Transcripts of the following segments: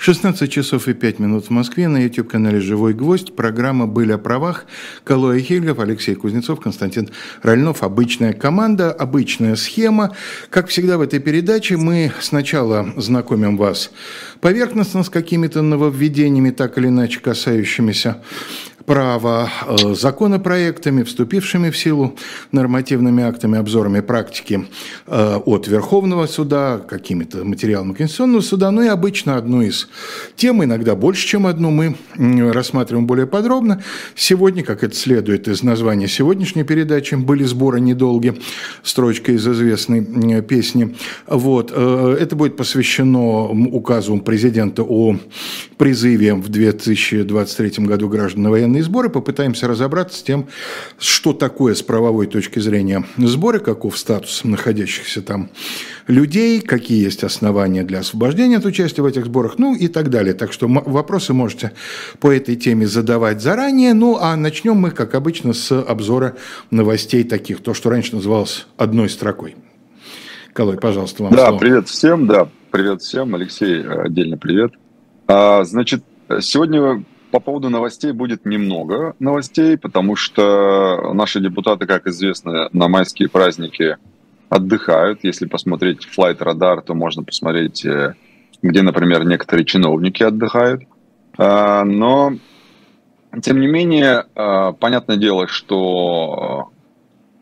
16 часов и 5 минут в Москве на YouTube-канале «Живой гвоздь». Программа «Были о правах». Калоя Хильгов, Алексей Кузнецов, Константин Ральнов. Обычная команда, обычная схема. Как всегда в этой передаче мы сначала знакомим вас поверхностно с какими-то нововведениями, так или иначе касающимися права, э, законопроектами, вступившими в силу нормативными актами, обзорами практики э, от Верховного суда, какими-то материалами Конституционного суда, ну и обычно одну из тем, иногда больше, чем одну, мы рассматриваем более подробно. Сегодня, как это следует из названия сегодняшней передачи, были сборы недолги, строчка из известной песни. Вот. Э, это будет посвящено указу президента о призыве в 2023 году граждан на военные сборы, попытаемся разобраться с тем, что такое с правовой точки зрения сборы, каков статус находящихся там людей, какие есть основания для освобождения от участия в этих сборах, ну и так далее. Так что вопросы можете по этой теме задавать заранее. Ну а начнем мы, как обычно, с обзора новостей таких, то, что раньше называлось одной строкой. Колой, пожалуйста, вам Да, слово. привет всем, да, привет всем. Алексей, отдельно привет. А, значит, сегодня по поводу новостей будет немного новостей, потому что наши депутаты, как известно, на майские праздники отдыхают. Если посмотреть Flight Radar, то можно посмотреть, э, где, например, некоторые чиновники отдыхают. А, но, тем не менее, а, понятное дело, что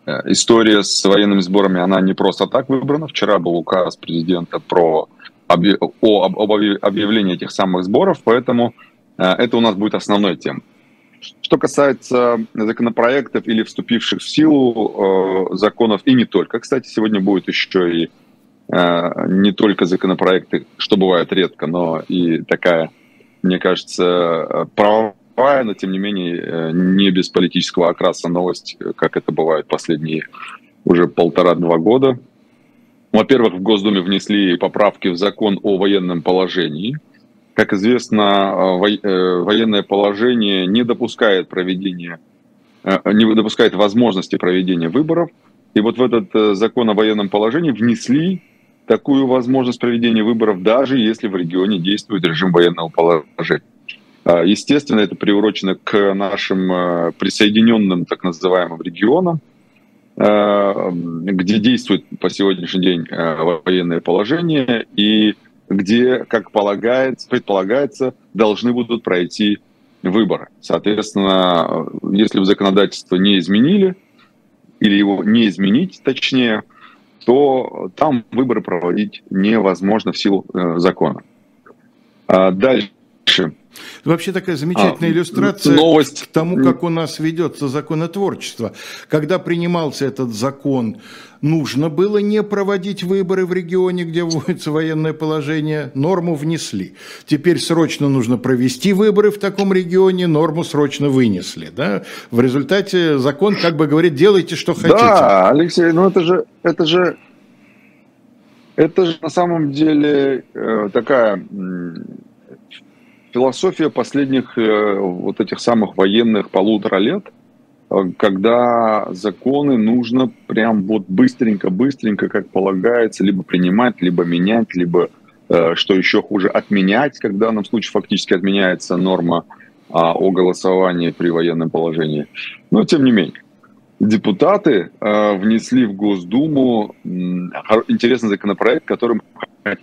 э, история с военными сборами, она не просто так выбрана. Вчера был указ президента про о, об объявлении этих самых сборов, поэтому это у нас будет основной темой. Что касается законопроектов или вступивших в силу э, законов, и не только, кстати, сегодня будет еще и э, не только законопроекты, что бывает редко, но и такая, мне кажется, правовая, но тем не менее не без политического окраса новость, как это бывает последние уже полтора-два года. Во-первых, в Госдуме внесли поправки в закон о военном положении. Как известно, э, военное положение не допускает проведения, э, не допускает возможности проведения выборов. И вот в этот э, закон о военном положении внесли такую возможность проведения выборов, даже если в регионе действует режим военного положения. Естественно, это приурочено к нашим присоединенным так называемым регионам, Э, где действует по сегодняшний день э, военное положение и где, как полагается, предполагается, должны будут пройти выборы. Соответственно, если в законодательство не изменили, или его не изменить, точнее, то там выборы проводить невозможно в силу э, закона. А дальше Вообще такая замечательная а, иллюстрация новость. к тому, как у нас ведется законотворчество. Когда принимался этот закон, нужно было не проводить выборы в регионе, где вводится военное положение, норму внесли. Теперь срочно нужно провести выборы в таком регионе, норму срочно вынесли. Да? В результате закон как бы говорит, делайте, что хотите. Да, Алексей, ну это же, это же, это же на самом деле э, такая философия последних э, вот этих самых военных полутора лет, э, когда законы нужно прям вот быстренько-быстренько, как полагается, либо принимать, либо менять, либо, э, что еще хуже, отменять, когда в данном случае фактически отменяется норма а, о голосовании при военном положении. Но тем не менее. Депутаты внесли в Госдуму интересный законопроект, которым хотят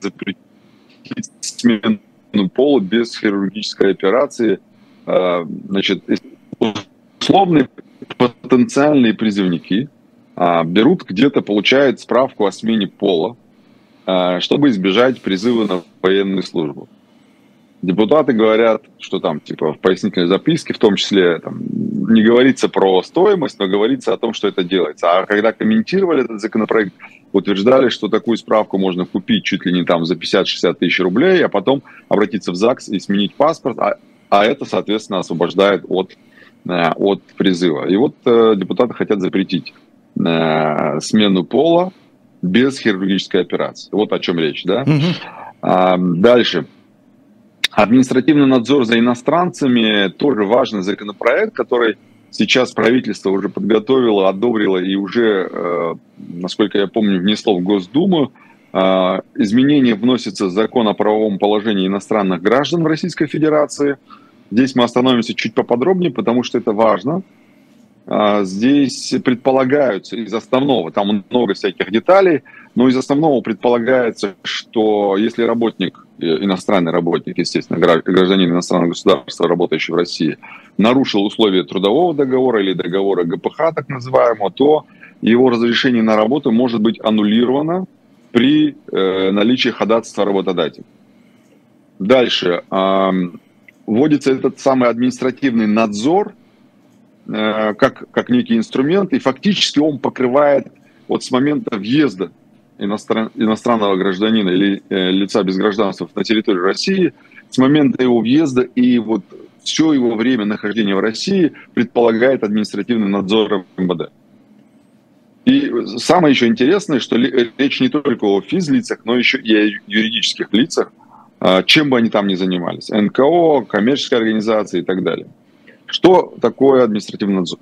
запретить смену пола без хирургической операции. А, значит, условные потенциальные призывники а, берут где-то, получают справку о смене пола, а, чтобы избежать призыва на военную службу. Депутаты говорят, что там, типа, в пояснительной записке, в том числе, там, не говорится про стоимость, но говорится о том, что это делается. А когда комментировали этот законопроект, утверждали, что такую справку можно купить чуть ли не там за 50-60 тысяч рублей, а потом обратиться в ЗАГС и сменить паспорт, а, а это, соответственно, освобождает от, э, от призыва. И вот э, депутаты хотят запретить э, смену пола без хирургической операции. Вот о чем речь, да? Угу. А, дальше. Административный надзор за иностранцами тоже важный законопроект, который сейчас правительство уже подготовило, одобрило и уже, э, насколько я помню, внесло в Госдуму. изменения вносятся в закон о правовом положении иностранных граждан в Российской Федерации. Здесь мы остановимся чуть поподробнее, потому что это важно. Здесь предполагаются из основного, там много всяких деталей, но из основного предполагается, что если работник, э, иностранный работник, естественно, гражданин иностранного государства, работающий в России, нарушил условия трудового договора или договора ГПХ, так называемого, то его разрешение на работу может быть аннулировано при э, наличии ходатайства работодателя. Дальше. Э, вводится этот самый административный надзор э, как, как некий инструмент, и фактически он покрывает вот с момента въезда иностран, иностранного гражданина или э, лица без гражданства на территории России с момента его въезда и вот все его время нахождения в России предполагает административный надзор МВД. И самое еще интересное, что речь не только о физлицах, но еще и о юридических лицах, а, чем бы они там ни занимались. НКО, коммерческая организация и так далее. Что такое административный надзор?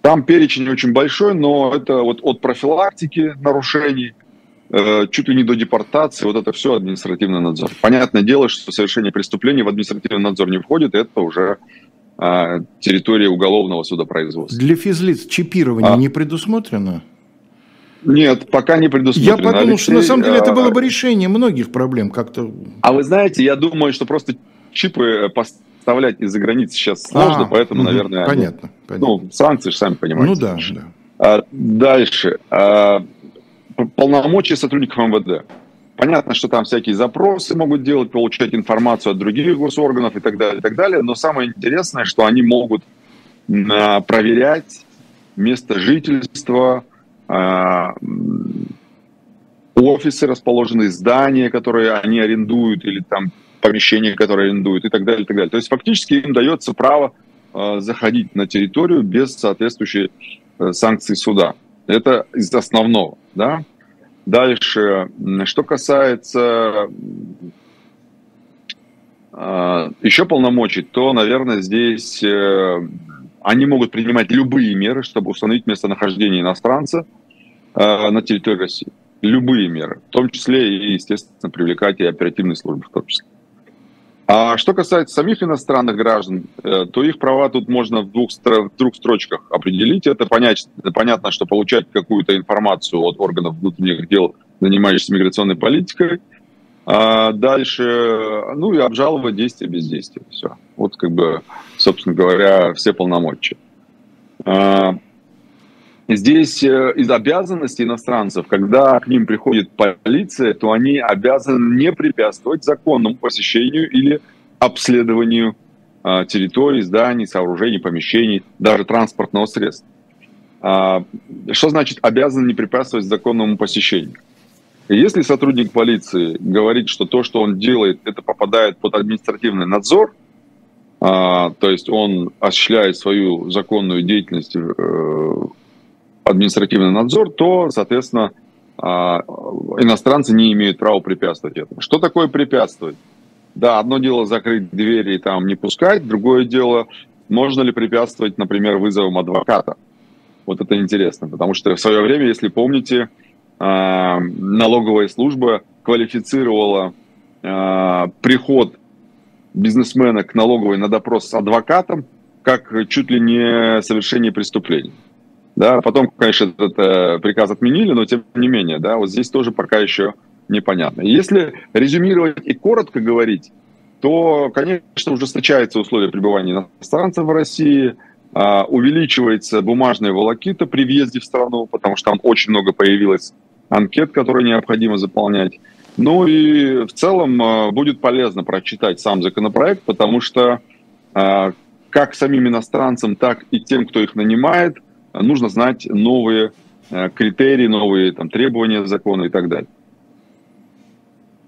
Там перечень очень большой, но это вот от профилактики нарушений чуть ли не до депортации, вот это все административный надзор. Понятное дело, что совершение преступления в административный надзор не входит, это уже а, территория уголовного судопроизводства. Для физлиц чипирование а? не предусмотрено? Нет, пока не предусмотрено. Я подумал, Алексей, что на самом деле это было бы решение многих проблем как-то. А вы знаете, я думаю, что просто чипы поставлять из-за границы сейчас сложно, а, поэтому, угу, наверное, понятно, ну, понятно. ну, санкции же сами понимаете. Ну да, да. А, дальше. А, полномочия сотрудников МВД. Понятно, что там всякие запросы могут делать, получать информацию от других госорганов и так далее, и так далее. Но самое интересное, что они могут а, проверять место жительства, а, офисы, расположенные здания, которые они арендуют, или там помещения, которые арендуют, и так далее, и так далее. То есть фактически им дается право а, заходить на территорию без соответствующей э, санкции суда. Это из основного, да. Дальше, что касается э, еще полномочий, то, наверное, здесь э, они могут принимать любые меры, чтобы установить местонахождение иностранца э, на территории России. Любые меры, в том числе и, естественно, привлекать и оперативные службы в том числе. А что касается самих иностранных граждан, э, то их права тут можно в двух, в двух строчках определить. Это, понять, понятно, что получать какую-то информацию от органов внутренних дел, занимающихся миграционной политикой. А дальше, ну и обжаловать действия бездействия. Все. Вот как бы, собственно говоря, все полномочия. Здесь э, из обязанностей иностранцев, когда к ним приходит полиция, то они обязаны не препятствовать законному посещению или обследованию а, территорий, зданий, сооружений, помещений, даже транспортного средства. А, что значит обязан не препятствовать законному посещению? Если сотрудник полиции говорит, что то, что он делает, это попадает под административный надзор, а, то есть он осуществляет свою законную деятельность э, административный надзор, то, соответственно, а, иностранцы не имеют права препятствовать этому. Что такое препятствовать? Да, одно дело закрыть двери и там не пускать, другое дело, можно ли препятствовать, например, вызовом адвоката. Вот это интересно, потому что в свое время, если помните, а, налоговая служба квалифицировала а, приход бизнесмена к налоговой на допрос с адвокатом как чуть ли не совершение преступления. Да, потом, конечно, этот э, приказ отменили, но тем не менее, да, вот здесь тоже пока еще непонятно. Если резюмировать и коротко говорить, то, конечно, ужесточаются условия пребывания иностранцев в России, э, увеличивается бумажная волокита при въезде в страну, потому что там очень много появилось анкет, которые необходимо заполнять. Ну и в целом э, будет полезно прочитать сам законопроект, потому что э, как самим иностранцам, так и тем, кто их нанимает – нужно знать новые э, критерии, новые там, требования закона и так далее.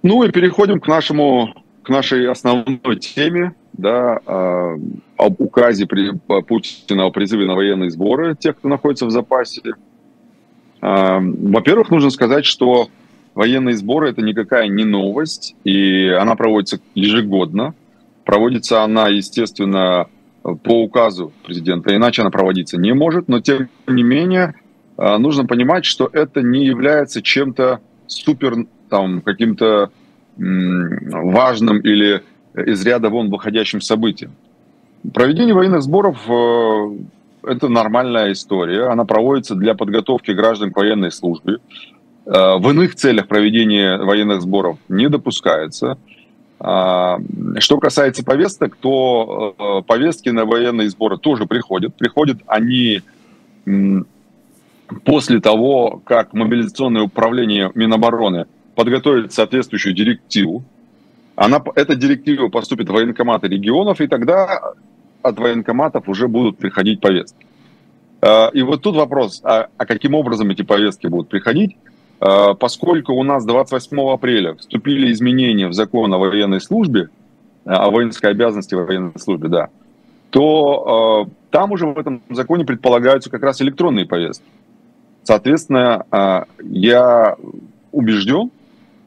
Ну и переходим к нашему, к нашей основной теме, да, э, об указе при, Путина о призыве на военные сборы тех, кто находится в запасе. Э, во-первых, нужно сказать, что военные сборы это никакая не новость, и она проводится ежегодно. Проводится она, естественно, по указу президента, иначе она проводиться не может, но тем не менее а, нужно понимать, что это не является чем-то супер там каким-то важным или из ряда вон выходящим событием. Проведение военных сборов э, – это нормальная история. Она проводится для подготовки граждан к военной службе. Э, в иных целях проведения военных сборов не допускается. А, что касается повесток, то э, повестки на военные сборы тоже приходят. Приходят они после того, как мобилизационное управление Минобороны подготовит соответствующую директиву. Она, эта директива поступит в военкоматы регионов, и тогда от военкоматов уже будут приходить повестки. А, и вот тут вопрос, а, а каким образом эти повестки будут приходить? А, поскольку у нас 28 апреля вступили изменения в закон о военной службе, о воинской обязанности в военной службе, да, то там уже в этом законе предполагаются как раз электронные повестки. Соответственно, я убежден,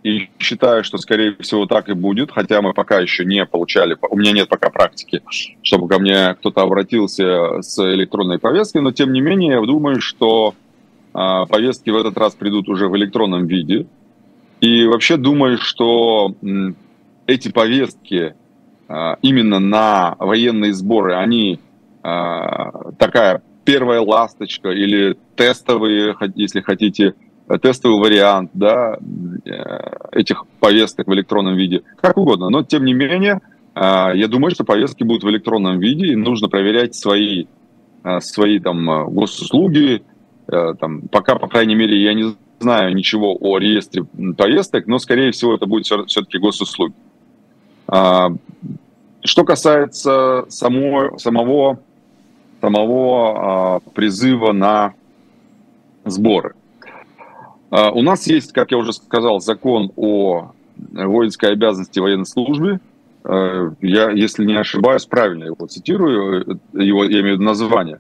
и считаю, что, скорее всего, так и будет, хотя мы пока еще не получали, у меня нет пока практики, чтобы ко мне кто-то обратился с электронной повесткой, но, тем не менее, я думаю, что повестки в этот раз придут уже в электронном виде. И вообще думаю, что эти повестки а, именно на военные сборы, они а, такая первая ласточка или тестовые, если хотите, тестовый вариант да, э, этих повесток в электронном виде, как угодно. Но, тем не менее, э, я думаю, что повестки будут в электронном виде, и нужно проверять свои, э, свои там, госуслуги. Там, пока, по крайней мере, я не знаю ничего о реестре повесток, но, скорее всего, это будет все-таки госуслуги. А, что касается самого, самого, самого а, призыва на сборы – а, у нас есть, как я уже сказал, закон о воинской обязанности военной службе. А, я, если не ошибаюсь, правильно его цитирую, его, я имею в виду название.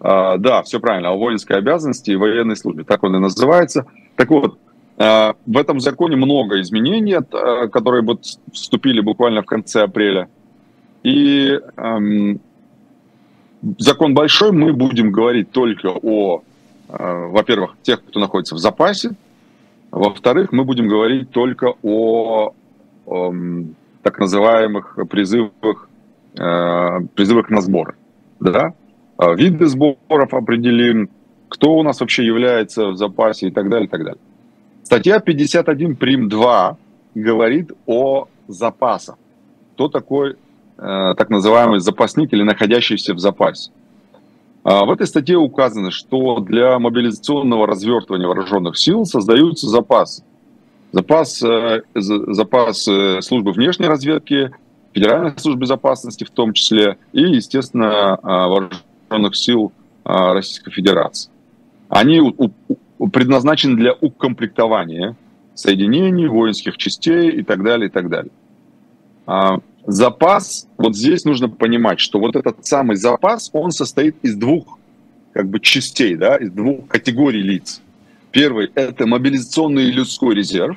А, да, все правильно, о воинской обязанности и военной службе, так он и называется. Так вот, в этом законе много изменений, которые вот вступили буквально в конце апреля. И эм, закон большой, мы будем говорить только о Э, во-первых, тех, кто находится в запасе. Во-вторых, мы будем говорить только о, о так называемых призывах, э, призывах на сборы. Да? А виды сборов определим, кто у нас вообще является в запасе и так далее, и так далее. Статья 51 прим 2 говорит о запасах. Кто такой э, так называемый запасник или находящийся в запасе? А, в этой статье указано, что для мобилизационного развертывания вооруженных сил создаются запасы. Запас, э, запас э, службы внешней разведки, Федеральной службы безопасности в том числе, и, естественно, а, вооруженных сил а, Российской Федерации. Они предназначены для укомплектования соединений, воинских частей и так далее, и так далее. Запас, вот здесь нужно понимать, что вот этот самый запас, он состоит из двух как бы частей, да, из двух категорий лиц. Первый – это мобилизационный людской резерв,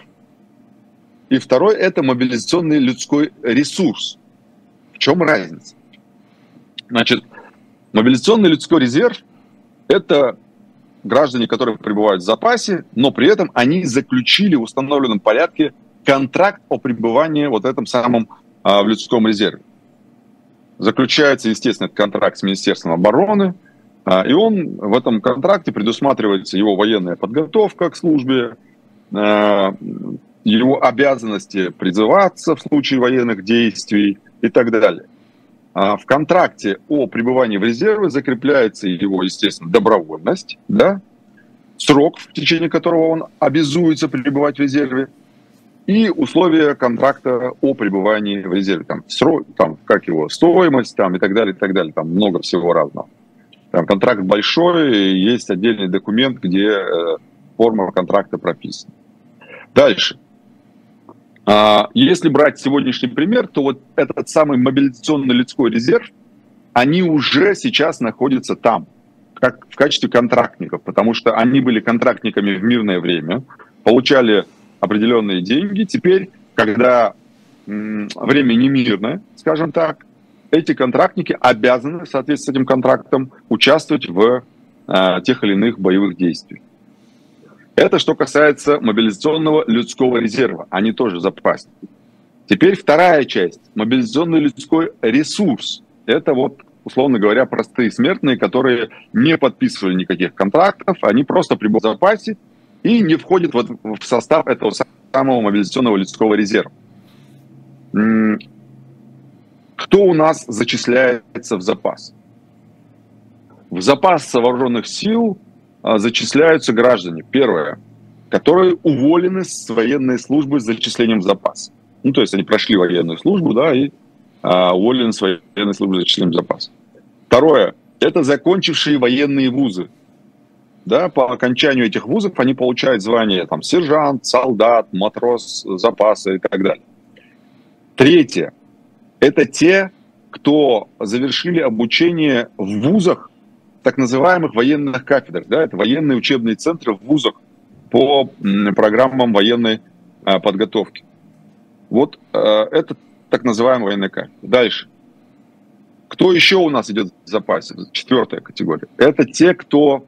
и второй – это мобилизационный людской ресурс. В чем разница? Значит, мобилизационный людской резерв – это граждане, которые пребывают в запасе, но при этом они заключили в установленном порядке контракт о пребывании вот этом самом а, в людском резерве. Заключается, естественно, этот контракт с Министерством обороны, а, и он в этом контракте предусматривается его военная подготовка к службе, а, его обязанности призываться в случае военных действий и так далее. В контракте о пребывании в резерве закрепляется его, естественно, добровольность, да, срок, в течение которого он обязуется пребывать в резерве, и условия контракта о пребывании в резерве. Там, срок, там как его, стоимость там, и так далее, и так далее. Там много всего разного. Там контракт большой, есть отдельный документ, где э, форма контракта прописана. Дальше. А, если брать сегодняшний пример, то вот этот самый мобилизационный людской резерв, они уже сейчас находятся там, как в качестве контрактников, потому что они были контрактниками в мирное время, получали определенные деньги. Теперь, когда время не мирное, скажем так, эти контрактники обязаны в соответствии с этим контрактом участвовать в э, тех или иных боевых действиях. Это что касается мобилизационного людского резерва. Они тоже запасе. Теперь вторая часть. Мобилизационный людской ресурс. Это вот, условно говоря, простые смертные, которые не подписывали никаких контрактов, они просто прибыли в запасе и не входят вот в состав этого самого мобилизационного людского резерва. Кто у нас зачисляется в запас? В запас вооруженных сил зачисляются граждане. Первое, которые уволены с военной службы с зачислением в запас. Ну, то есть они прошли военную службу, да, и а, уволены с военной службы с зачислением в запас. Второе, это закончившие военные вузы. Да, по окончанию этих вузов они получают звание там, сержант, солдат, матрос запаса и так далее. Третье, это те, кто завершили обучение в вузах так называемых военных кафедр. Да, это военные учебные центры в вузах по программам военной а, подготовки. Вот э, это так называемая военная кафедра. Дальше. Кто еще у нас идет в запасе? Четвертая категория. Это те, кто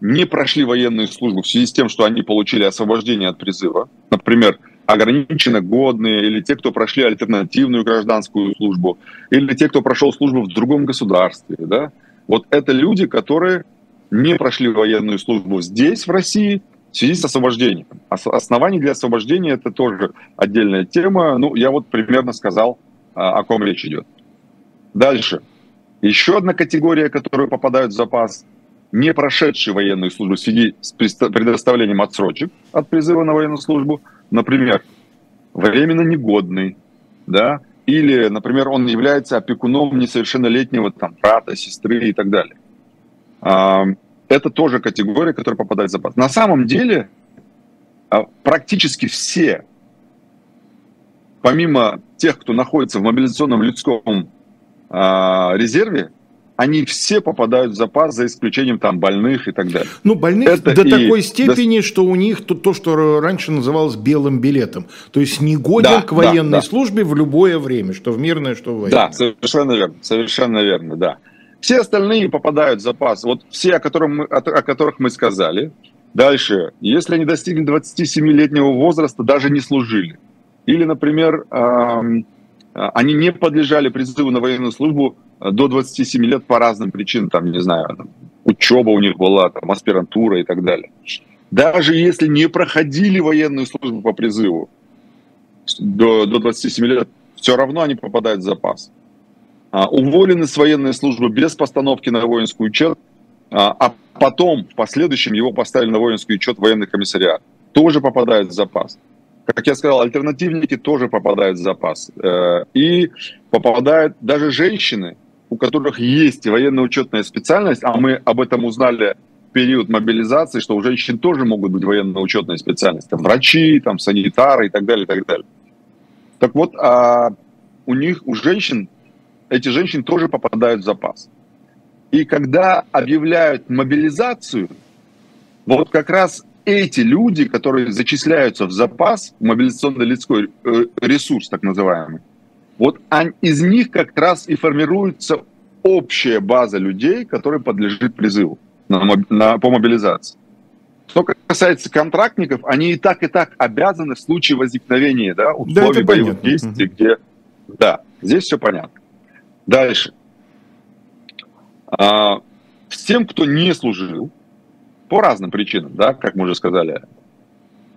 не прошли военную службу в связи с тем, что они получили освобождение от призыва. Например, ограниченно годные, или те, кто прошли альтернативную гражданскую службу, или те, кто прошел службу в другом государстве. Да? Вот это люди, которые не прошли военную службу здесь, в России, в связи с освобождением. Оснований для освобождения это тоже отдельная тема. Ну, я вот примерно сказал, а, о ком речь идет. Дальше. Еще одна категория, которая попадают в запас, не прошедшие военную службу в связи с предоставлением отсрочек от призыва на военную службу, например, временно негодный, да, или, например, он является опекуном несовершеннолетнего там, брата, сестры и так далее. А, это тоже категория, которая попадает в запас. На самом деле а, практически все, помимо тех, кто находится в мобилизационном людском а, резерве, они все попадают в запас, за исключением там больных и так далее. Ну, больных это до и... такой степени, до... что у них то, то, что раньше называлось белым билетом. То есть не годен да, к военной да, да. службе в любое время, что в мирное, что в военное. Да, совершенно верно, совершенно верно, да. Все остальные попадают в запас. Вот все, о, которых мы, о, о которых мы сказали. Дальше, если они достигли 27-летнего возраста, даже не служили. Или, например, эм, они не подлежали призыву на военную службу до 27 лет по разным причинам, там, не знаю, учеба у них была, там, аспирантура и так далее. Даже если не проходили военную службу по призыву до, до 27 лет, все равно они попадают в запас. А, уволены с военной службы без постановки на воинский учет, а, а потом в последующем его поставили на воинский учет военный комиссариат, тоже попадает в запас. Как я сказал, альтернативники тоже попадают в запас. Э, и попадают даже женщины, у которых есть военно-учетная специальность, а мы об этом узнали в период мобилизации, что у женщин тоже могут быть военно-учетные специальности, там, врачи, там, санитары и так далее, и так далее. Так вот, а у них, у женщин, эти женщины тоже попадают в запас. И когда объявляют мобилизацию, вот как раз эти люди, которые зачисляются в запас, мобилизационный людской э, ресурс так называемый, вот из них как раз и формируется общая база людей, которые подлежит призыву на, на, по мобилизации. Что касается контрактников, они и так, и так обязаны в случае возникновения да, условий да, боевых понятно. действий, где... Да, здесь все понятно. Дальше. А, всем, кто не служил, по разным причинам, да, как мы уже сказали,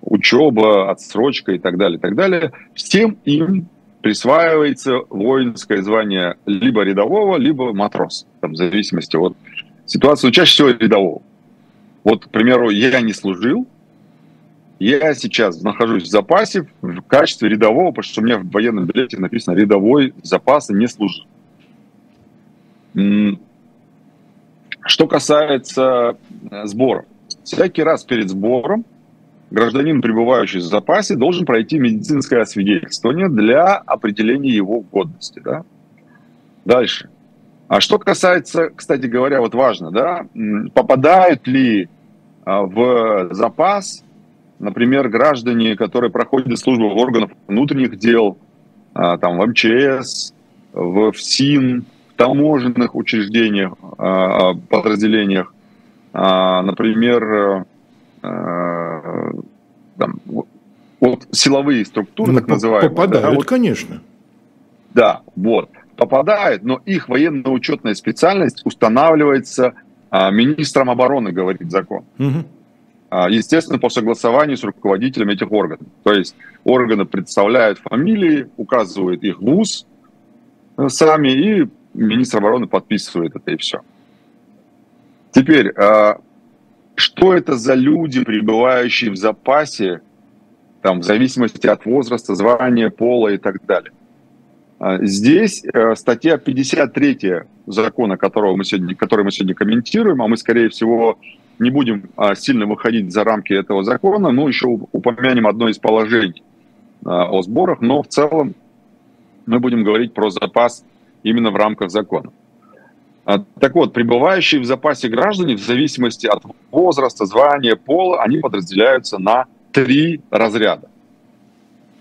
учеба, отсрочка и так далее, и так далее, всем им присваивается воинское звание либо рядового, либо матрос, там, в зависимости от ситуации, чаще всего рядового. Вот, к примеру, я не служил, я сейчас нахожусь в запасе в качестве рядового, потому что у меня в военном билете написано «рядовой запаса не служил». Что касается э, сборов. Всякий раз перед сбором гражданин, пребывающий в запасе, должен пройти медицинское освидетельствование для определения его годности. Да? Дальше. А что касается, кстати говоря, вот важно, да, попадают ли а, в запас, например, граждане, которые проходят службу в органах внутренних дел, а, там, в МЧС, в ФСИН, таможенных учреждениях, а, подразделениях, например, э, там, вот силовые структуры, ну, так называемые. Попадают, да, вот, конечно. Да, вот, попадают, но их военно-учетная специальность устанавливается а, министром обороны, говорит закон. Угу. А, естественно, по согласованию с руководителем этих органов. То есть органы представляют фамилии, указывают их вуз э, сами, и министр обороны подписывает это, и все. Теперь, а, что это за люди, пребывающие в запасе, там, в зависимости от возраста, звания, пола и так далее? А, здесь э, статья 53 закона, которого мы сегодня, который мы сегодня комментируем, а мы, скорее всего, не будем а, сильно выходить за рамки этого закона, но еще упомянем одно из положений о сборах, но в целом мы будем говорить про запас именно в рамках закона. А, так вот, пребывающие в запасе граждане в зависимости от возраста, звания, пола, они подразделяются на три разряда.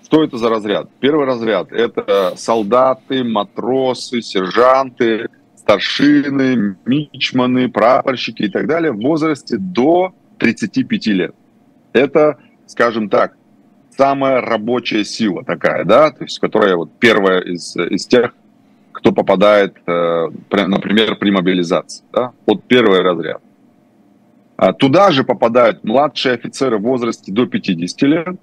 Что это за разряд? Первый разряд – это солдаты, матросы, сержанты – старшины, мичманы, прапорщики и так далее в возрасте до 35 лет. Это, скажем так, самая рабочая сила такая, да, то есть которая вот первая из, из тех, кто попадает, э, например, при мобилизации. Да? Вот первый разряд. А туда же попадают младшие офицеры в возрасте до 50 лет,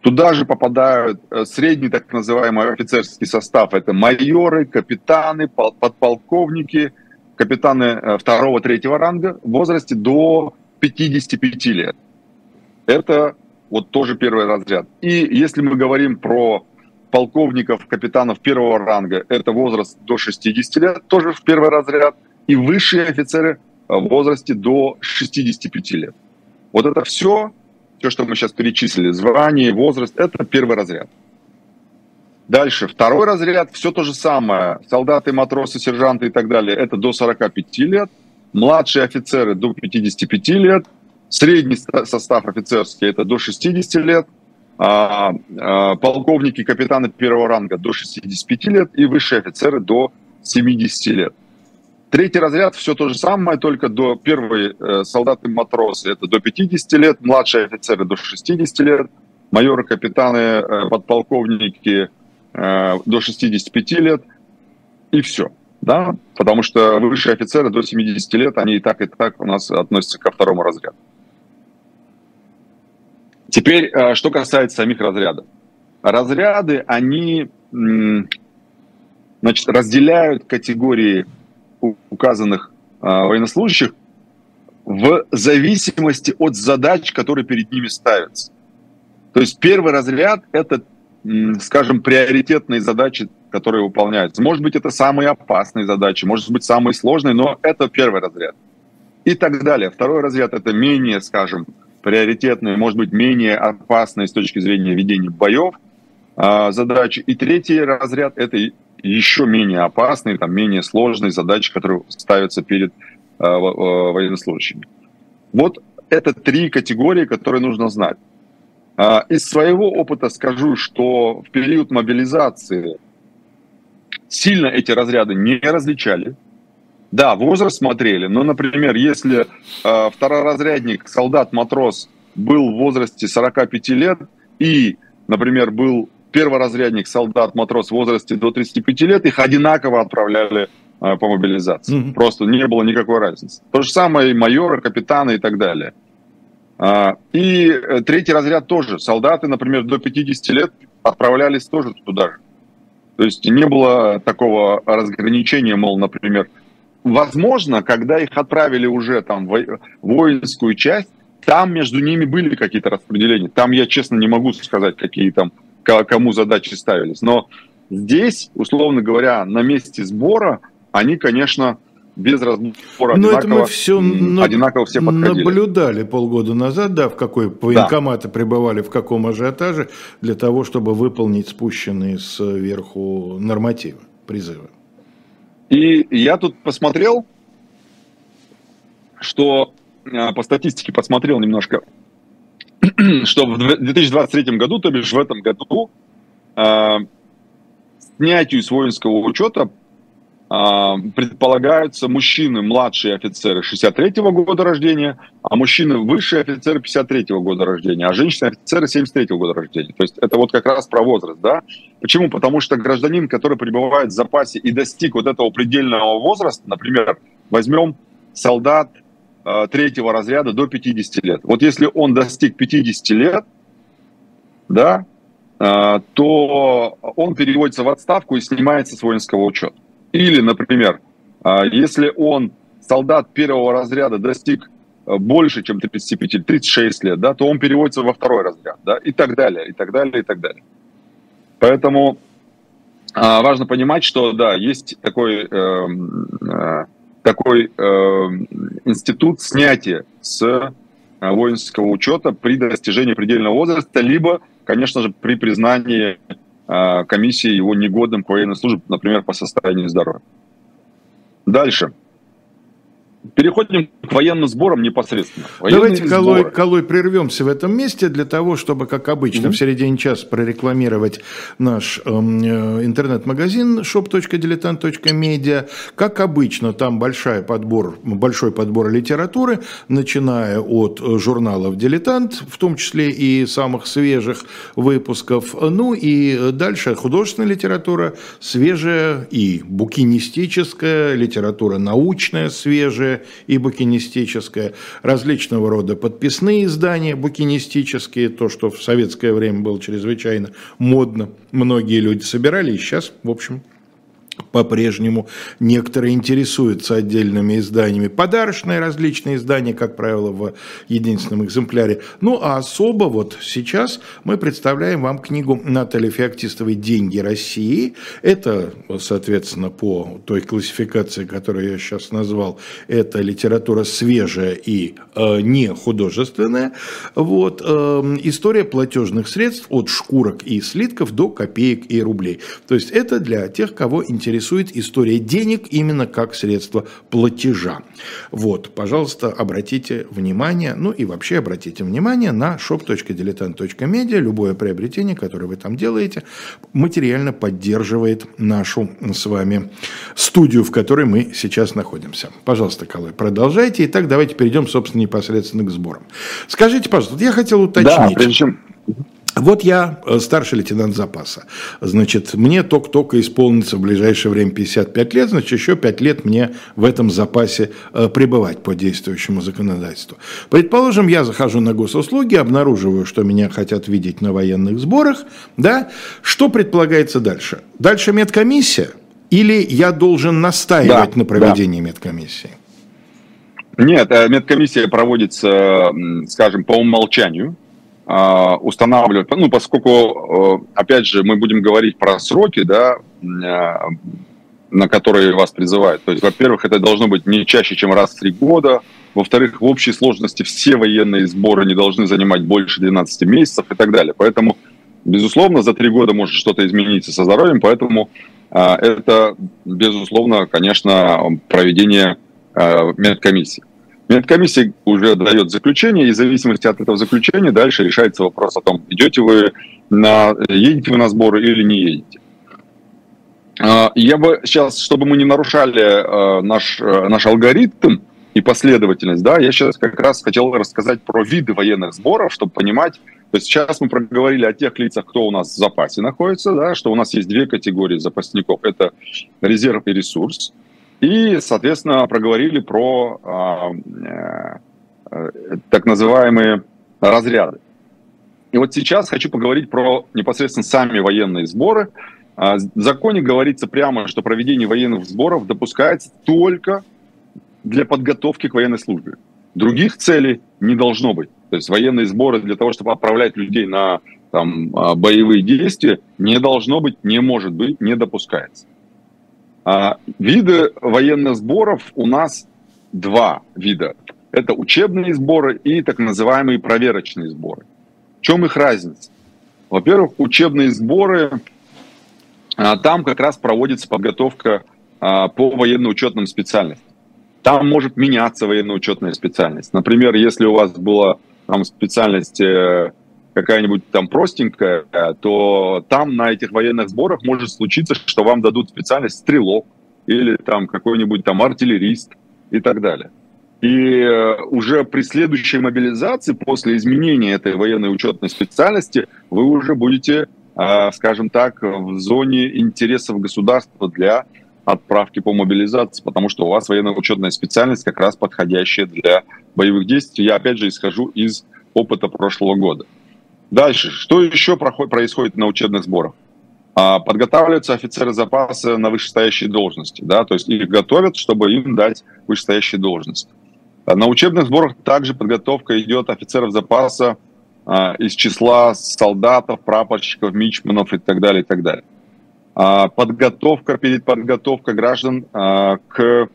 Туда же попадают э, средний так называемый офицерский состав. Это майоры, капитаны, подполковники, капитаны э, второго, третьего ранга в возрасте до 55 лет. Это вот тоже первый разряд. И если мы говорим про полковников, капитанов первого ранга, это возраст до 60 лет, тоже в первый разряд. И высшие офицеры в возрасте до 65 лет. Вот это все все, что мы сейчас перечислили, звание, возраст, это первый разряд. Дальше, второй разряд, все то же самое. Солдаты, матросы, сержанты и так далее, это до 45 лет. Младшие офицеры до 55 лет. Средний состав офицерский это до 60 лет. А, а, полковники, капитаны первого ранга до 65 лет. И высшие офицеры до 70 лет. Третий разряд все то же самое, только до первой э, солдаты-матросы это до 50 лет, младшие офицеры до 60 лет, майоры, капитаны, э, подполковники э, до 65 лет и все. Да? Потому что высшие офицеры до 70 лет, они и так, и так у нас относятся ко второму разряду. Теперь, э, что касается самих разрядов. Разряды, они значит, разделяют категории указанных а, военнослужащих в зависимости от задач, которые перед ними ставятся. То есть первый разряд – это, скажем, приоритетные задачи, которые выполняются. Может быть, это самые опасные задачи, может быть, самые сложные, но это первый разряд. И так далее. Второй разряд – это менее, скажем, приоритетные, может быть, менее опасные с точки зрения ведения боев а, задачи. И третий разряд – это еще менее опасные, там, менее сложные задачи, которые ставятся перед э, военнослужащими. Вот это три категории, которые нужно знать. Э, из своего опыта скажу, что в период мобилизации сильно эти разряды не различали. Да, возраст смотрели, но, например, если э, второразрядник, солдат, матрос был в возрасте 45 лет и, например, был перворазрядник, солдат, матрос в возрасте до 35 лет, их одинаково отправляли э, по мобилизации. Mm-hmm. Просто не было никакой разницы. То же самое и майоры, капитаны и так далее. А, и э, третий разряд тоже. Солдаты, например, до 50 лет отправлялись тоже туда же. То есть не было такого разграничения, мол, например, возможно, когда их отправили уже там в воинскую часть, там между ними были какие-то распределения. Там я, честно, не могу сказать, какие там кому задачи ставились. Но здесь, условно говоря, на месте сбора они, конечно, без разбора Но это мы все одинаково все подходили. наблюдали полгода назад, да, в какой военкоматы да. пребывали, в каком ажиотаже, для того, чтобы выполнить спущенные сверху нормативы, призывы. И я тут посмотрел, что а, по статистике посмотрел немножко что в 2023 году, то бишь в этом году, э, снятию с воинского учета а, предполагаются мужчины младшие офицеры 63 -го года рождения, а мужчины высшие офицеры 53 -го года рождения, а женщины офицеры 73 -го года рождения. То есть это вот как раз про возраст, да? Почему? Потому что гражданин, который пребывает в запасе и достиг вот этого предельного возраста, например, возьмем солдат э, третьего разряда до 50 лет. Вот если он достиг 50 лет, да, э, то он переводится в отставку и снимается с воинского учета. Или, например, а, если он солдат первого разряда достиг э, больше, чем 35, 36 лет, да, то он переводится во второй разряд, да, и так далее, и так далее, и так далее. Поэтому а, важно понимать, что, да, есть такой, э, э, такой э, институт снятия с э, воинского учета при достижении предельного возраста, либо, конечно же, при признании а, комиссии его негодным к военной службе, например, по состоянию здоровья. Дальше. Переходим к военным сборам непосредственно. Военные Давайте, Колой, Колой, прервемся в этом месте для того, чтобы, как обычно, mm-hmm. в середине часа прорекламировать наш эм, э, интернет-магазин shop.diletant.media. Как обычно, там большой подбор, большой подбор литературы, начиная от журналов «Дилетант», в том числе и самых свежих выпусков. Ну и дальше художественная литература, свежая и букинистическая, литература научная, свежая, и букинистическое, различного рода подписные издания букинистические, то, что в советское время было чрезвычайно модно. Многие люди собирали, и сейчас, в общем, по-прежнему некоторые интересуются отдельными изданиями. Подарочные различные издания, как правило, в единственном экземпляре. Ну, а особо вот сейчас мы представляем вам книгу Натальи Феоктистовой «Деньги России». Это, соответственно, по той классификации, которую я сейчас назвал, это литература свежая и э, не художественная. Вот, э, история платежных средств от шкурок и слитков до копеек и рублей. То есть это для тех, кого интересует интересует история денег именно как средство платежа. Вот, пожалуйста, обратите внимание, ну и вообще обратите внимание на shop.diletant.media. Любое приобретение, которое вы там делаете, материально поддерживает нашу с вами студию, в которой мы сейчас находимся. Пожалуйста, Калай, продолжайте. Итак, давайте перейдем, собственно, непосредственно к сборам. Скажите, пожалуйста, я хотел уточнить. Да, прежде чем... Вот я э, старший лейтенант запаса. Значит, мне только-только исполнится в ближайшее время 55 лет, значит, еще 5 лет мне в этом запасе э, пребывать по действующему законодательству. Предположим, я захожу на госуслуги, обнаруживаю, что меня хотят видеть на военных сборах, да, что предполагается дальше? Дальше медкомиссия? Или я должен настаивать да, на проведении да. медкомиссии? Нет, э, медкомиссия проводится, скажем, по умолчанию. А, устанавливать, ну, поскольку, э, опять же, мы будем говорить про сроки, да, а, на которые вас призывают. То есть, во-первых, это должно быть не чаще, чем раз в три года. Во-вторых, в общей сложности все военные сборы не должны занимать больше 12 месяцев и так далее. Поэтому, безусловно, за три года может что-то измениться со здоровьем, поэтому а, это, безусловно, конечно, проведение медкомиссии. Медкомиссия уже дает заключение, и в зависимости от этого заключения дальше решается вопрос о том, идете вы на, едете вы на сборы или не едете. А, я бы сейчас, чтобы мы не нарушали а, наш, а, наш алгоритм и последовательность, да, я сейчас как раз хотел рассказать про виды военных сборов, чтобы понимать, то есть сейчас мы проговорили о тех лицах, кто у нас в запасе находится, да, что у нас есть две категории запасников. Это резерв и ресурс. И, соответственно, проговорили про а, э, так называемые разряды. И вот сейчас хочу поговорить про непосредственно сами военные сборы. А, в законе говорится прямо, что проведение военных сборов допускается только для подготовки к военной службе. Других целей не должно быть. То есть военные сборы для того, чтобы отправлять людей на там, а, боевые действия, не должно быть, не может быть, не допускается. А, виды военных сборов у нас два вида. Это учебные сборы и так называемые проверочные сборы. В чем их разница? Во-первых, учебные сборы, а, там как раз проводится подготовка а, по военно-учетным специальностям. Там может меняться военно-учетная специальность. Например, если у вас была там специальность э, какая-нибудь там простенькая, то там на этих военных сборах может случиться, что вам дадут специальность стрелок или там какой-нибудь там артиллерист и так далее. И э, уже при следующей мобилизации, после изменения этой военной учетной специальности, вы уже будете, э, скажем так, в зоне интересов государства для отправки по мобилизации, потому что у вас военная учетная специальность как раз подходящая для боевых действий. Я опять же исхожу из опыта прошлого года. Дальше. Что еще происходит на учебных сборах? А, подготавливаются офицеры запаса на вышестоящие должности. Да? То есть их готовят, чтобы им дать вышестоящие должности. А на учебных сборах также подготовка идет офицеров запаса а, из числа солдатов, прапорщиков, мичманов и так далее, и так далее. Подготовка, перед подготовкой граждан к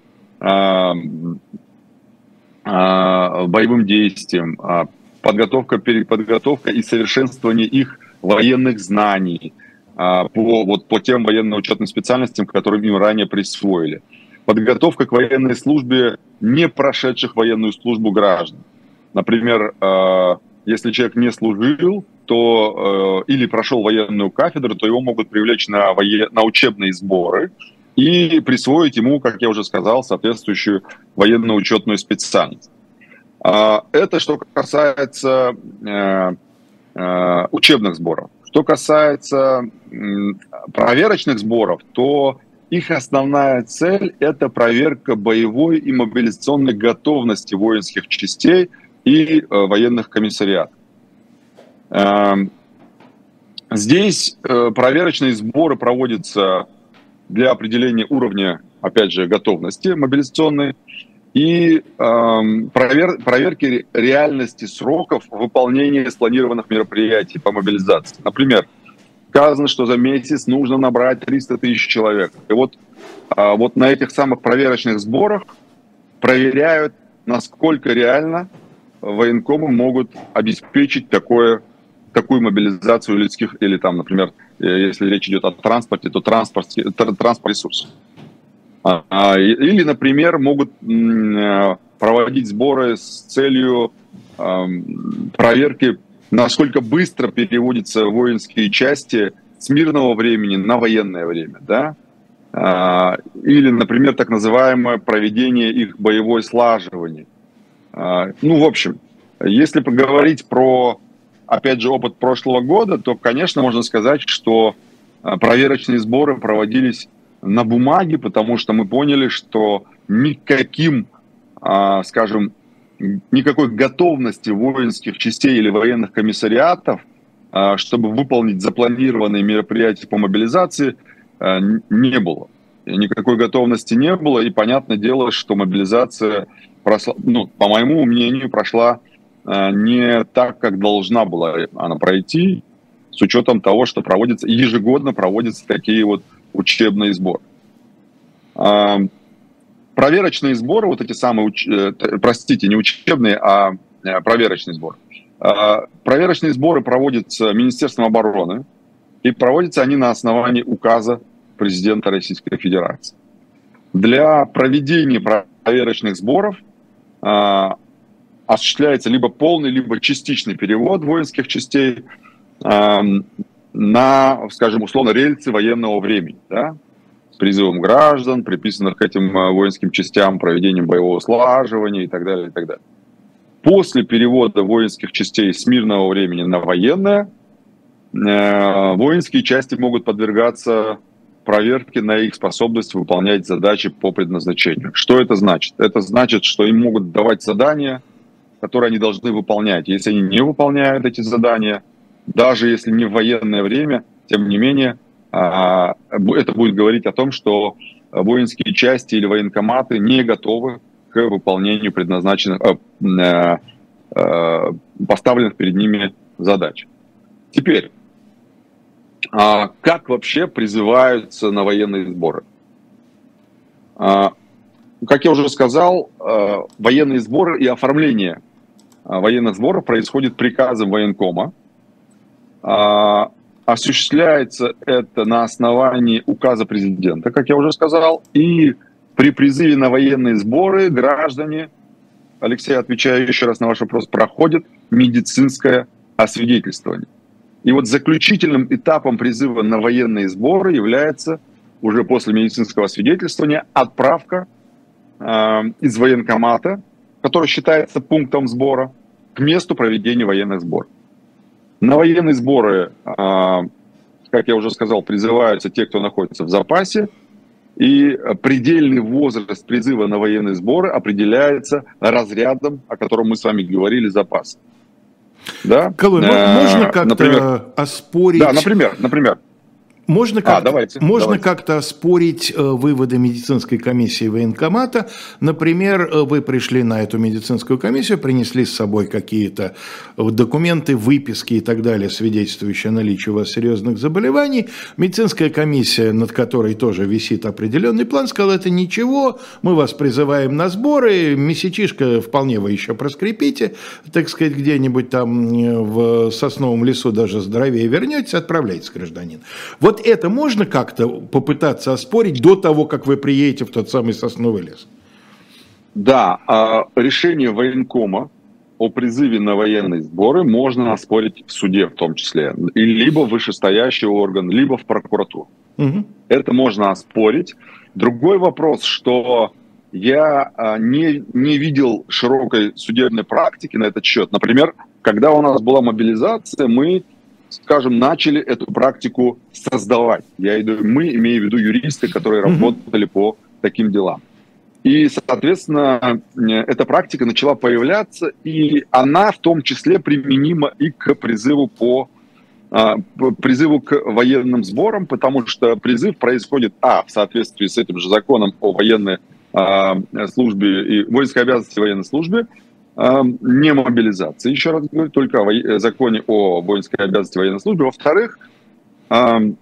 боевым действиям, подготовка, перед подготовкой и совершенствование их военных знаний а, по, вот, по тем военно-учетным специальностям, которым им ранее присвоили. Подготовка к военной службе не прошедших военную службу граждан. Например, а, если человек не служил, то э, или прошел военную кафедру, то его могут привлечь на, воен... на учебные сборы и присвоить ему, как я уже сказал, соответствующую военно-учетную специальность. А, это что касается э, э, учебных сборов. Что касается проверочных сборов, то их основная цель – это проверка боевой и мобилизационной готовности воинских частей и э, военных комиссариатов. Эм, здесь проверочные сборы проводятся для определения уровня, опять же, готовности мобилизационной и эм, провер, проверки реальности сроков выполнения спланированных мероприятий по мобилизации. Например, сказано, что за месяц нужно набрать 300 тысяч человек. И вот, э, вот на этих самых проверочных сборах проверяют, насколько реально военкомы могут обеспечить такое, такую мобилизацию людских, или там, например, э, если речь идет о транспорте, то транспорт, транспорт ресурсов. А, а, или, например, могут э, проводить сборы с целью проверки, насколько быстро переводятся воинские части с мирного времени на военное время, да? А, или, например, так называемое проведение их боевой слаживания. Ну, в общем, если поговорить про, опять же, опыт прошлого года, то, конечно, можно сказать, что проверочные сборы проводились на бумаге, потому что мы поняли, что никаким, а, скажем, никакой готовности воинских частей или военных комиссариатов, а, чтобы выполнить запланированные мероприятия по мобилизации, а, не было. Никакой готовности не было, и понятное дело, что мобилизация, прошла, ну, по моему мнению, прошла не так, как должна была она пройти, с учетом того, что проводится, ежегодно проводятся такие вот учебный сбор. А, проверочные сборы, вот эти самые, э, простите, не учебные, а э, проверочный сбор. А, проверочные сборы проводятся Министерством обороны, и проводятся они на основании указа президента Российской Федерации. Для проведения проверочных сборов а, осуществляется либо полный, либо частичный перевод воинских частей на, скажем, условно, рельсы военного времени, да, с призывом граждан, приписанных к этим э, воинским частям, проведением боевого слаживания и так далее, и так далее. После перевода воинских частей с мирного времени на военное, э, воинские части могут подвергаться проверке на их способность выполнять задачи по предназначению. Что это значит? Это значит, что им могут давать задания, которые они должны выполнять. Если они не выполняют эти задания – даже если не в военное время, тем не менее, а, это будет говорить о том, что воинские части или военкоматы не готовы к выполнению предназначенных, э, э, поставленных перед ними задач. Теперь, а, как вообще призываются на военные сборы? А, как я уже сказал, военные сборы и оформление военных сборов происходит приказом военкома, а, осуществляется это на основании указа президента, как я уже сказал, и при призыве на военные сборы граждане, Алексей, отвечаю еще раз на ваш вопрос, проходят медицинское освидетельствование. И вот заключительным этапом призыва на военные сборы является уже после медицинского свидетельствования отправка э, из военкомата, который считается пунктом сбора, к месту проведения военных сборов. На военные сборы, э, как я уже сказал, призываются те, кто находится в запасе, и предельный возраст призыва на военные сборы определяется разрядом, о котором мы с вами говорили, запаса. Да? Колой, э, можно как-то например, оспорить... Да, например, например. Можно как-то, а, давайте, можно давайте. как-то оспорить э, выводы медицинской комиссии военкомата. Например, э, вы пришли на эту медицинскую комиссию, принесли с собой какие-то э, документы, выписки и так далее, свидетельствующие о наличии у вас серьезных заболеваний. Медицинская комиссия, над которой тоже висит определенный план, сказала, это ничего, мы вас призываем на сборы, месячишка вполне вы еще проскрипите, так сказать, где-нибудь там в сосновом лесу даже здоровее вернетесь, отправляйтесь, гражданин. Вот вот это можно как-то попытаться оспорить до того, как вы приедете в тот самый сосновый лес? Да, а решение военкома о призыве на военные сборы можно оспорить в суде в том числе, и либо вышестоящий орган, либо в прокуратуру. Угу. Это можно оспорить. Другой вопрос, что я а, не, не видел широкой судебной практики на этот счет. Например, когда у нас была мобилизация, мы скажем, начали эту практику создавать. Я иду, мы, имею в виду юристы, которые mm-hmm. работали по таким делам. И, соответственно, эта практика начала появляться, и она в том числе применима и к призыву по а, призыву к военным сборам, потому что призыв происходит, а, в соответствии с этим же законом о военной а, службе и воинской обязанности военной службе, не мобилизации, еще раз говорю, только о э, законе о воинской обязанности военной службе. Во-вторых,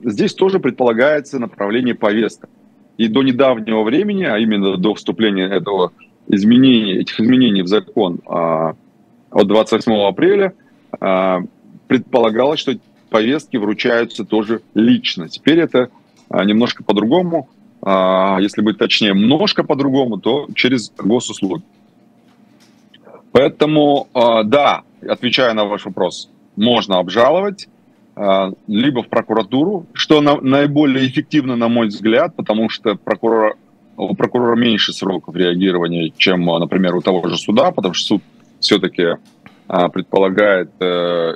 здесь тоже предполагается направление повесток. И до недавнего времени, а именно до вступления этого изменения, этих изменений в закон а, от 28 апреля, а, предполагалось, что повестки вручаются тоже лично. Теперь это а, немножко по-другому, если быть точнее, немножко по-другому, то через госуслуги. Поэтому, а, да, отвечая на ваш вопрос, можно обжаловать а, либо в прокуратуру, что наиболее эффективно, на мой взгляд, потому что прокурор, у прокурора меньше сроков реагирования, чем, например, у того же суда, потому что суд все-таки предполагает э,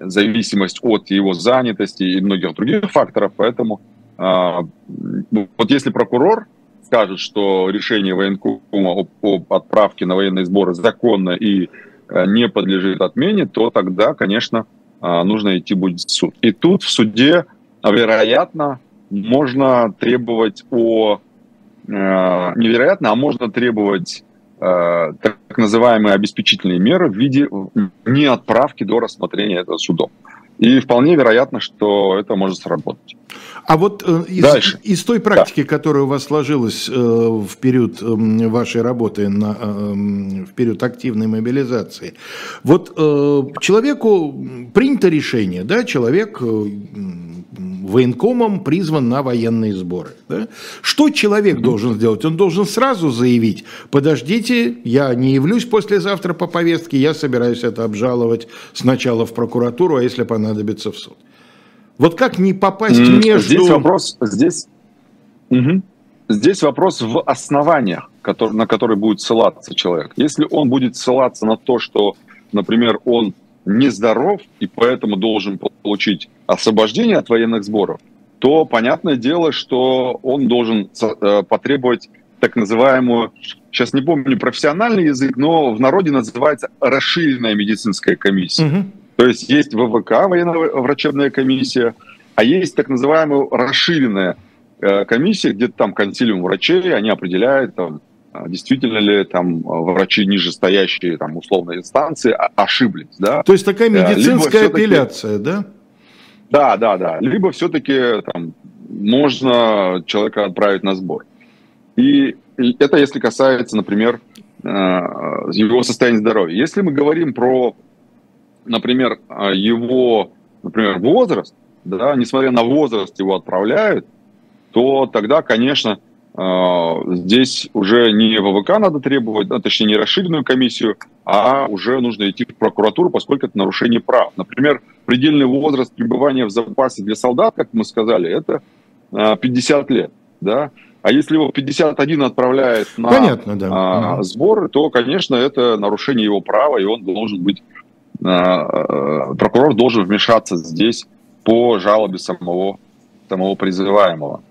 зависимость от его занятости и многих других факторов. Поэтому вот если прокурор скажет, что решение военкома об, об отправке на военные сборы законно и э, не подлежит отмене, то тогда, конечно, э, нужно идти будет в суд. И тут в суде, вероятно, можно требовать о... Э, невероятно, а можно требовать так называемые обеспечительные меры в виде неотправки до рассмотрения этого судом. И вполне вероятно, что это может сработать. А вот э, из, Дальше. из той практики, да. которая у вас сложилась э, в период э, вашей работы, на, э, в период активной мобилизации, вот э, человеку принято решение, да, человек военкомом призван на военные сборы. Да? Что человек должен сделать? Он должен сразу заявить, подождите, я не явлюсь послезавтра по повестке, я собираюсь это обжаловать сначала в прокуратуру, а если понадобится в суд. Вот как не попасть между... Здесь вопрос, здесь, угу. здесь вопрос в основаниях, который, на которые будет ссылаться человек. Если он будет ссылаться на то, что, например, он нездоров и поэтому должен получить освобождение от военных сборов, то понятное дело, что он должен э, потребовать так называемую, сейчас не помню профессиональный язык, но в народе называется расширенная медицинская комиссия. Угу. То есть есть ВВК, военно-врачебная комиссия, а есть так называемая расширенная э, комиссия, где там консилиум врачей, они определяют, там, а, действительно ли там врачи нижестоящие, там, условно, инстанции ошиблись. Да? То есть такая э, медицинская апелляция, да? Да, да, да. Либо все-таки там, можно человека отправить на сбор. И это если касается, например, э, его состояния здоровья. Если мы говорим про, например, его например, возраст, да, несмотря на возраст его отправляют, то тогда, конечно, здесь уже не ВВК надо требовать, да, точнее не расширенную комиссию, а уже нужно идти в прокуратуру, поскольку это нарушение прав. Например, предельный возраст пребывания в запасе для солдат, как мы сказали, это 50 лет, да, а если его 51 отправляет на Понятно, да. а, сбор, то, конечно, это нарушение его права, и он должен быть, а, прокурор должен вмешаться здесь по жалобе самого, самого призываемого.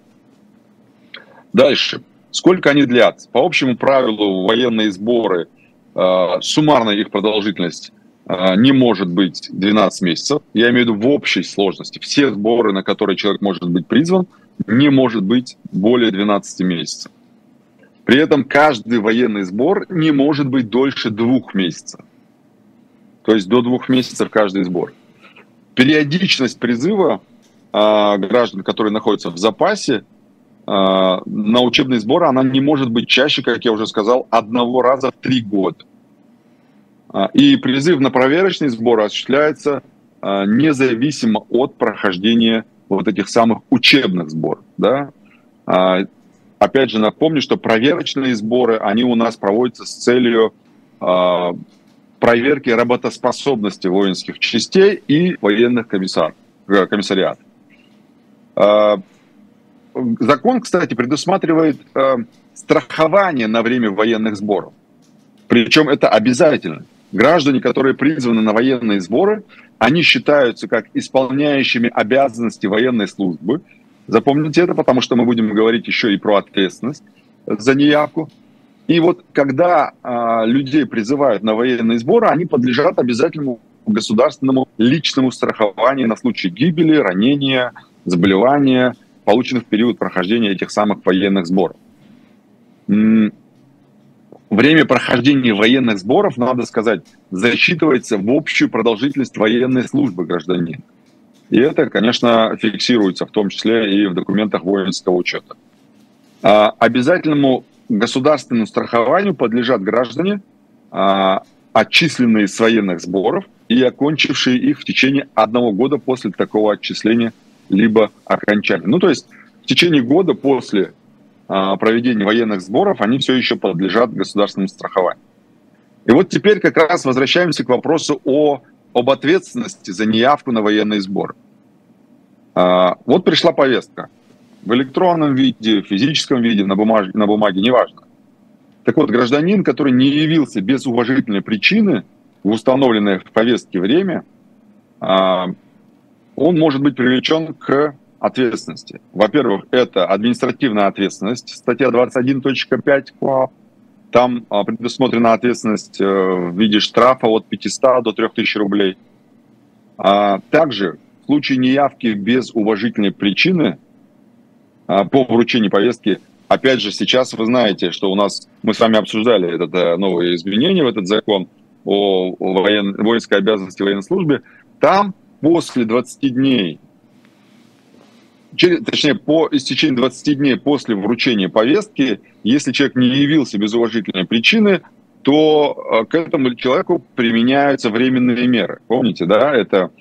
Дальше. Сколько они длятся? По общему правилу военные сборы, а, суммарная их продолжительность а, не может быть 12 месяцев. Я имею в виду в общей сложности. Все сборы, на которые человек может быть призван, не может быть более 12 месяцев. При этом каждый военный сбор не может быть дольше двух месяцев. То есть до двух месяцев каждый сбор. Периодичность призыва э, граждан, которые находятся в запасе, на учебные сборы, она не может быть чаще, как я уже сказал, одного раза в три года. И призыв на проверочный сбор осуществляется независимо от прохождения вот этих самых учебных сборов. Да? А, опять же, напомню, что проверочные сборы, они у нас проводятся с целью а, проверки работоспособности воинских частей и военных комиссар, э, комиссариатов. Закон, кстати, предусматривает э, страхование на время военных сборов. Причем это обязательно. Граждане, которые призваны на военные сборы, они считаются как исполняющими обязанности военной службы. Запомните это, потому что мы будем говорить еще и про ответственность за неявку. И вот когда а, людей призывают на военные сборы, они подлежат обязательному государственному личному страхованию на случай гибели, ранения, заболевания, полученных в период прохождения этих самых военных сборов. Время прохождения военных сборов, надо сказать, засчитывается в общую продолжительность военной службы гражданина. И это, конечно, фиксируется в том числе и в документах воинского учета. А обязательному государственному страхованию подлежат граждане, а, отчисленные с военных сборов и окончившие их в течение одного года после такого отчисления либо окончания. Ну, то есть в течение года после а, проведения военных сборов, они все еще подлежат государственному страхованию. И вот теперь как раз возвращаемся к вопросу о, об ответственности за неявку на военные сборы. А, вот пришла повестка. В электронном виде, в физическом виде, на бумаге, на бумаге, неважно. Так вот, гражданин, который не явился без уважительной причины в установленное в повестке время, а, он может быть привлечен к ответственности. Во-первых, это административная ответственность, статья 21.5 КОАП. Там а, предусмотрена ответственность э, в виде штрафа от 500 до 3000 рублей. А также в случае неявки без уважительной причины а, по вручению повестки, опять же, сейчас вы знаете, что у нас, мы с вами обсуждали это э, новое изменение в этот закон о, воен, воинской обязанности военной службе, там после 20 дней через, точнее, по истечении 20 дней после вручения повестки, если человек не явился без уважительной причины, то э, к этому человеку применяются временные меры. Помните, да, это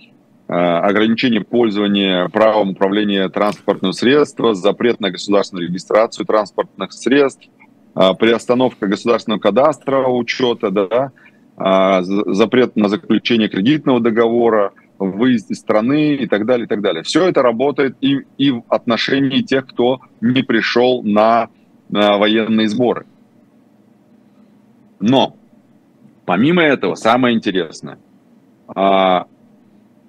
э, ограничение пользования правом управления транспортным средством, запрет на государственную регистрацию транспортных средств, э, приостановка государственного кадастра учета, да, запрет на заключение кредитного договора, в выезде страны и так далее, и так далее. Все это работает и, и в отношении тех, кто не пришел на, на военные сборы. Но, помимо этого, самое интересное, а,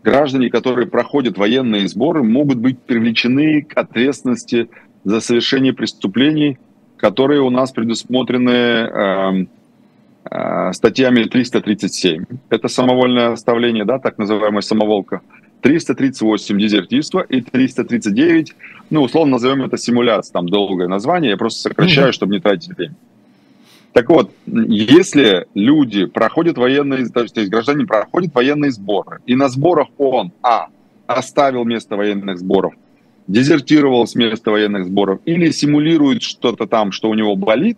граждане, которые проходят военные сборы, могут быть привлечены к ответственности за совершение преступлений, которые у нас предусмотрены э, Э, статьями 337, это самовольное оставление, да, так называемая самоволка, 338 дезертирство и 339, ну, условно назовем это симуляция, там долгое название, я просто сокращаю, чтобы не тратить время. Так вот, если люди проходят военные, то есть гражданин проходит военные сборы, и на сборах он, а, оставил место военных сборов, дезертировал с места военных сборов, или симулирует что-то там, что у него болит,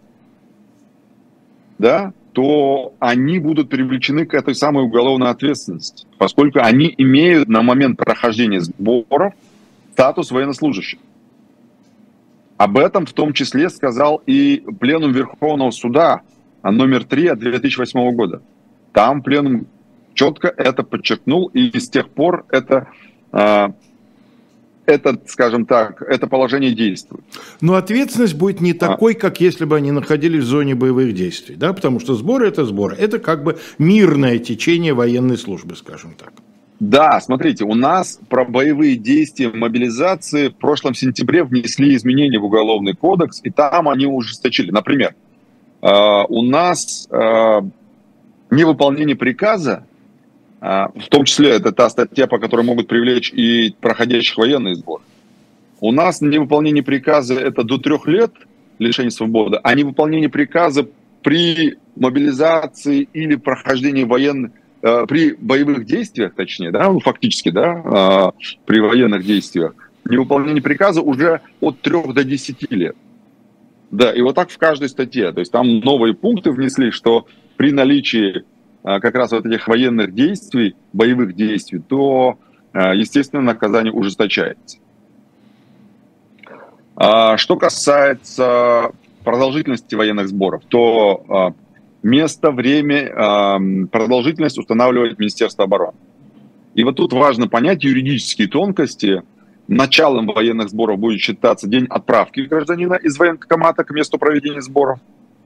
да, то они будут привлечены к этой самой уголовной ответственности, поскольку они имеют на момент прохождения сборов статус военнослужащих. Об этом в том числе сказал и Пленум Верховного Суда номер 3 от 2008 года. Там Пленум четко это подчеркнул, и с тех пор это, э, это, скажем так, это положение действует. Но ответственность будет не а. такой, а. как если бы они находились в зоне боевых действий, да, потому что сборы это сборы, это как бы мирное течение военной службы, скажем так. Да, смотрите, у нас про боевые действия мобилизации в прошлом сентябре внесли изменения в Уголовный кодекс, и там они ужесточили. Например, э, у нас э, невыполнение приказа, в том числе это та статья, по которой могут привлечь и проходящих военный сбор. У нас невыполнение приказа это до трех лет лишения свободы, а невыполнение приказа при мобилизации или прохождении военных Э, при боевых действиях, точнее, да, ну, фактически, да, э, при военных действиях, невыполнение приказа уже от 3 до 10 лет. Да, и вот так в каждой статье. То есть там новые пункты внесли, что при наличии как раз вот этих военных действий, боевых действий, то, естественно, наказание ужесточается. А что касается продолжительности военных сборов, то место, время, продолжительность устанавливает Министерство обороны. И вот тут важно понять юридические тонкости. Началом военных сборов будет считаться день отправки гражданина из военкомата к месту проведения сборов.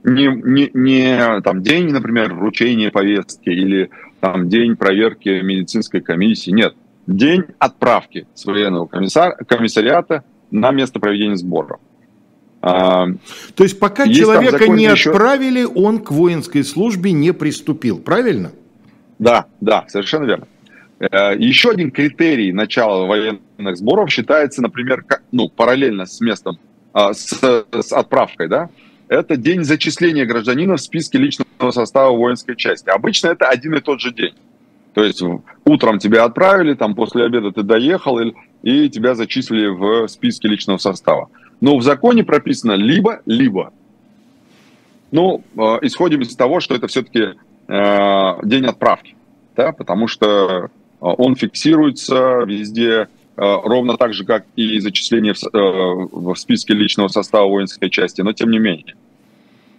Не, не, не там, день, например, вручения повестки или там, день проверки медицинской комиссии. Нет, день отправки с военного комиссар, комиссариата на место проведения сборов. А, То есть пока есть человека не еще... отправили, он к воинской службе не приступил, правильно? Да, да, совершенно верно. Э, еще один критерий начала военных сборов считается, например, ну, параллельно с местом, а, с, с отправкой, да, это день зачисления гражданина в списке личного состава воинской части. Обычно это один и тот же день. То есть утром тебя отправили, там после обеда ты доехал, и, тебя зачислили в списке личного состава. Но в законе прописано либо-либо. Ну, э, исходим из того, что это все-таки э, день отправки, да, потому что э, он фиксируется везде ровно так же, как и зачисление в, э, в списке личного состава воинской части, но тем не менее.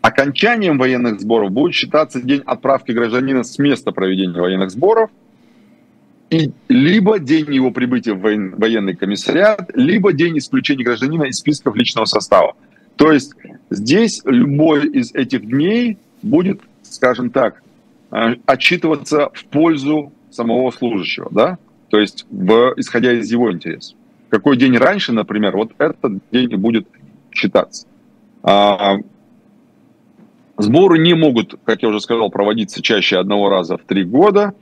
Окончанием военных сборов будет считаться день отправки гражданина с места проведения военных сборов – и либо день его прибытия в военный комиссариат, либо день исключения гражданина из списков личного состава. То есть здесь любой из этих дней будет, скажем так, э, отчитываться в пользу самого служащего, да? То есть в, исходя из его интересов. Какой день раньше, например, вот этот день будет считаться. А, сборы не могут, как я уже сказал, проводиться чаще одного раза в три года.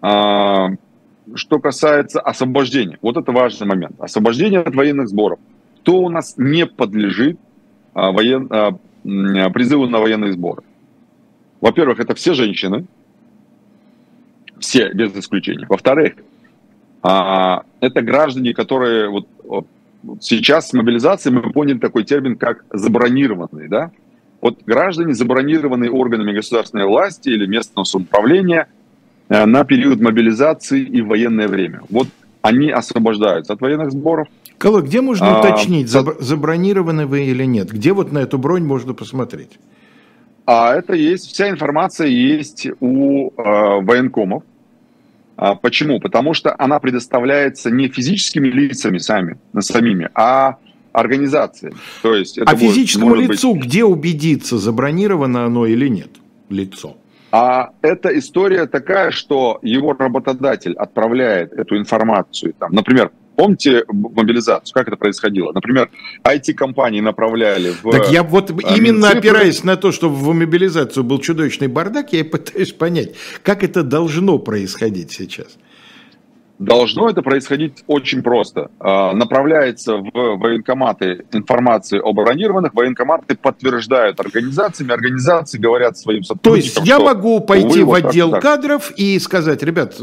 А, что касается освобождения, вот это важный момент. Освобождение от военных сборов. Кто у нас не подлежит а, воен, а, призыву на военные сборы? Во-первых, это все женщины, все без исключения. Во-вторых, а, это граждане, которые вот, вот сейчас с мобилизацией мы поняли такой термин, как забронированные, да? Вот граждане, забронированные органами государственной власти или местного самоуправления – Э, на период мобилизации и в военное время. Вот они освобождаются от военных сборов. Кого, где можно а, уточнить, за... забронированы вы или нет? Где вот на эту бронь можно посмотреть? А это есть, вся информация есть у э, военкомов. А, почему? Потому что она предоставляется не физическими лицами сами, самими, а организацией. То есть это а будет, физическому лицу быть... где убедиться, забронировано оно или нет, лицо? А эта история такая, что его работодатель отправляет эту информацию, там, например, Помните мобилизацию, как это происходило? Например, IT-компании направляли в... Так я вот а, именно Минцифры. опираясь на то, что в мобилизацию был чудовищный бардак, я и пытаюсь понять, как это должно происходить сейчас. Должно это происходить очень просто. А, направляется в военкоматы информация об бронированных, военкоматы подтверждают организациями, организации говорят своим сотрудникам. То есть я могу пойти в отдел так, кадров и сказать, ребят,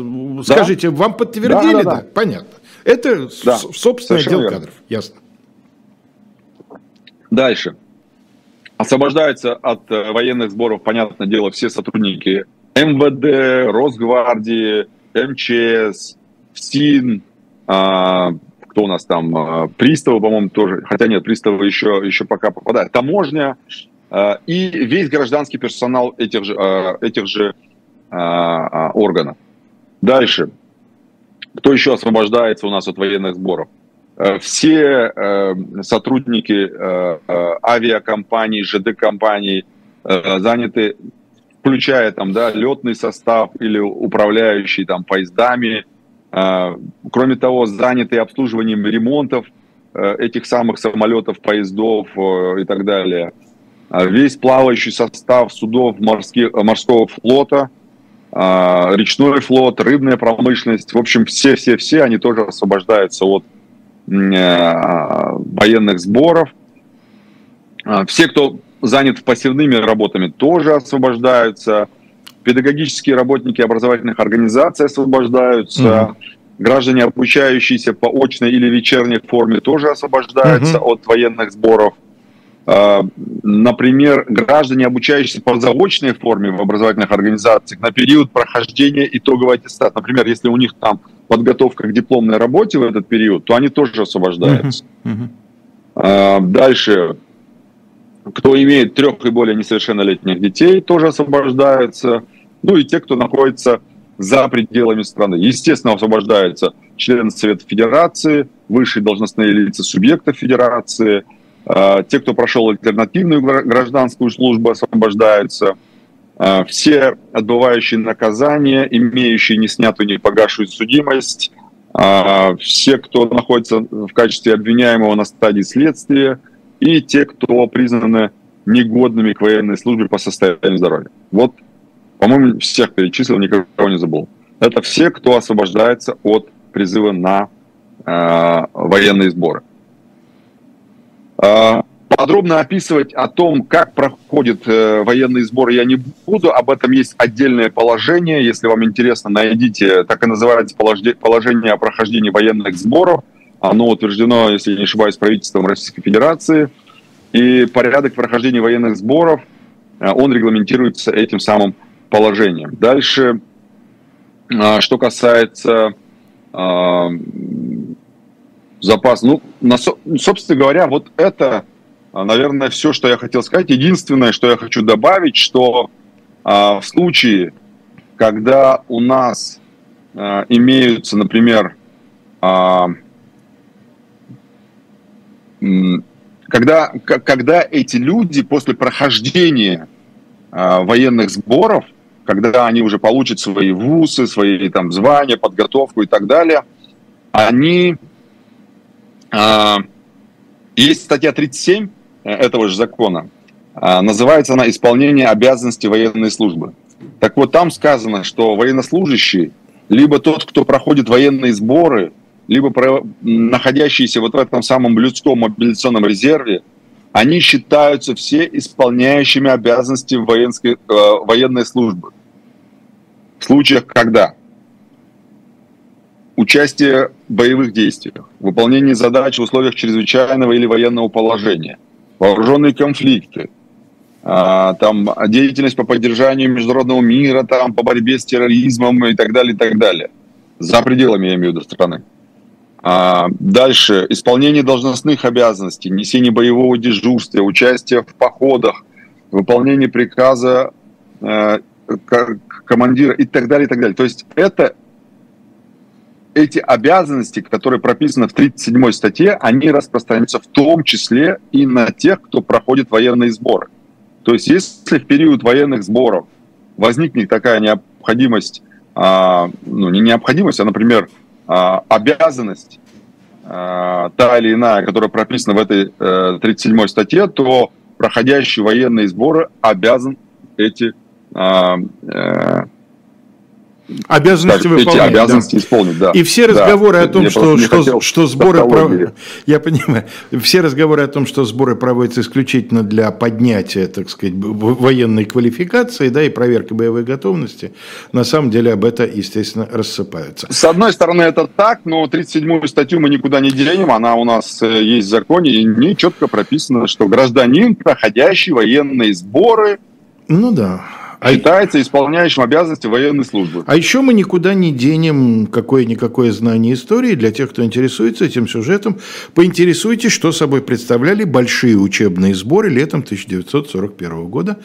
скажите, да? вам подтвердили? Да, да, да. да, понятно. Это да, собственно отдел верно. кадров, ясно. Дальше. Освобождаются от э, военных сборов, понятное дело, все сотрудники МВД, Росгвардии, МЧС, СИН, а, кто у нас там, а, приставы, по-моему, тоже, хотя нет, приставы еще, еще пока попадают, таможня а, и весь гражданский персонал этих же, а, этих же а, а, органов. Дальше. Кто еще освобождается у нас от военных сборов? все сотрудники авиакомпаний, ЖД-компаний заняты, включая там, да, летный состав или управляющий там поездами, кроме того, заняты обслуживанием ремонтов этих самых самолетов, поездов и так далее. Весь плавающий состав судов морских, морского флота – речной флот, рыбная промышленность, в общем, все-все-все, они тоже освобождаются от э, военных сборов. А, все, кто занят пассивными работами, тоже освобождаются. Педагогические работники образовательных организаций освобождаются. Угу. Граждане, обучающиеся по очной или вечерней форме, тоже освобождаются угу. от военных сборов. А, например, граждане, обучающиеся по заочной форме в образовательных организациях на период прохождения итогового аттестата. Например, если у них там подготовка к дипломной работе в этот период, то они тоже освобождаются. Uh-huh. Uh-huh. Дальше, кто имеет трех и более несовершеннолетних детей, тоже освобождаются. Ну и те, кто находится за пределами страны. Естественно, освобождаются члены Совета Федерации, высшие должностные лица субъектов Федерации – те, кто прошел альтернативную гражданскую службу, освобождаются. А, все отбывающие наказания, имеющие неснятую, непогашую судимость, а, все, кто находится в качестве обвиняемого на стадии следствия, и те, кто признаны негодными к военной службе по состоянию здоровья. Вот, по-моему, всех перечислил, никого не забыл. Это все, кто освобождается от призыва на военные сборы. А, подробно описывать о том, как проходит э, военный сбор, я не буду. Об этом есть отдельное положение. Если вам интересно, найдите, так и называется положение о прохождении военных сборов. Оно утверждено, если не ошибаюсь, правительством Российской Федерации. И порядок прохождения военных сборов, э, он регламентируется этим самым положением. Дальше, а, что касается а, запас. Ну, на, собственно говоря, вот это, а, наверное, все, что я хотел сказать. Единственное, что я хочу добавить, что а, в случае, когда у нас а, имеются, например, а, когда, когда эти люди после прохождения а, военных сборов, когда они уже получат свои вузы, свои там звания, подготовку и так далее, они есть статья 37 э, этого же закона. А, называется она «Исполнение обязанностей военной службы». Так вот, там сказано, что военнослужащий, либо тот, кто проходит военные сборы, либо находящиеся вот в этом самом людском мобилизационном резерве, они считаются все исполняющими обязанности военской, э, военной службы. В случаях, когда участие в боевых действиях, выполнение задач в условиях чрезвычайного или военного положения, вооруженные конфликты, а, там, деятельность по поддержанию международного мира, там, по борьбе с терроризмом и так далее, и так далее. За пределами, я имею в виду, страны. А, дальше. Исполнение должностных обязанностей, несение боевого дежурства, участие в походах, выполнение приказа э, командира и так далее, и так далее. То есть это эти обязанности, которые прописаны в 37 статье, они распространяются в том числе и на тех, кто проходит военные сборы. То есть если в период военных сборов возникнет такая необходимость, а, ну не необходимость, а, например, а, обязанность а, та или иная, которая прописана в этой а, 37 статье, то проходящий военные сборы обязан эти а, а, Обязанности так, выполнять. Эти обязанности да. исполнить, да. И все разговоры да, о том, что, что, что сборы... Пров... Я понимаю. Все разговоры о том, что сборы проводятся исключительно для поднятия, так сказать, военной квалификации, да, и проверки боевой готовности, на самом деле об это, естественно, рассыпаются. С одной стороны, это так, но 37-ю статью мы никуда не денем, она у нас э, есть в законе, и не четко прописано, что гражданин, проходящий военные сборы... Ну да а считается исполняющим обязанности военной службы. А еще мы никуда не денем какое-никакое знание истории. Для тех, кто интересуется этим сюжетом, поинтересуйтесь, что собой представляли большие учебные сборы летом 1941 года.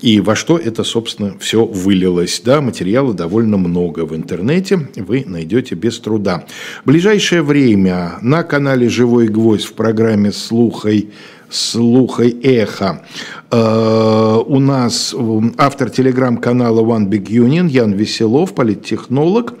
И во что это, собственно, все вылилось. Да, материала довольно много в интернете, вы найдете без труда. В ближайшее время на канале «Живой гвоздь» в программе «Слухай» слухай эхо. Э, у нас автор телеграм-канала One Big Union Ян Веселов, политтехнолог,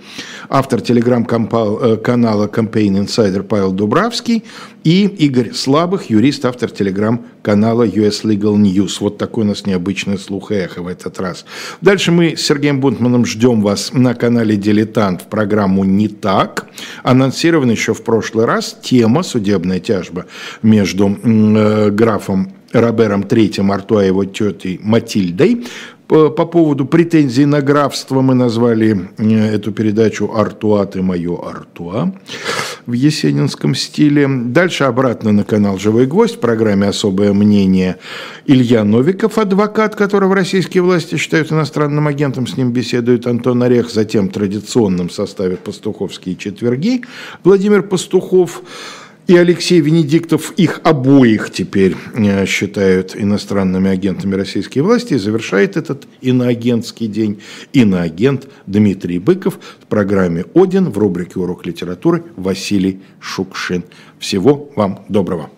автор телеграм-канала Campaign Insider Павел Дубравский и Игорь Слабых, юрист, автор телеграм-канала US Legal News. Вот такой у нас необычный слух и эхо в этот раз. Дальше мы с Сергеем Бунтманом ждем вас на канале «Дилетант» в программу «Не так». Анонсирован еще в прошлый раз тема «Судебная тяжба» между э, графом Робером III Артуа его тетей Матильдой. По, по поводу претензий на графство мы назвали э, эту передачу «Артуа, ты мое Артуа» в есенинском стиле. Дальше обратно на канал «Живой гвоздь» в программе «Особое мнение» Илья Новиков, адвокат, которого российские власти считают иностранным агентом, с ним беседует Антон Орех, затем в традиционном составе «Пастуховские четверги» Владимир Пастухов, и Алексей Венедиктов их обоих теперь э, считают иностранными агентами российской власти и завершает этот иноагентский день иноагент Дмитрий Быков в программе «Один» в рубрике «Урок литературы» Василий Шукшин. Всего вам доброго.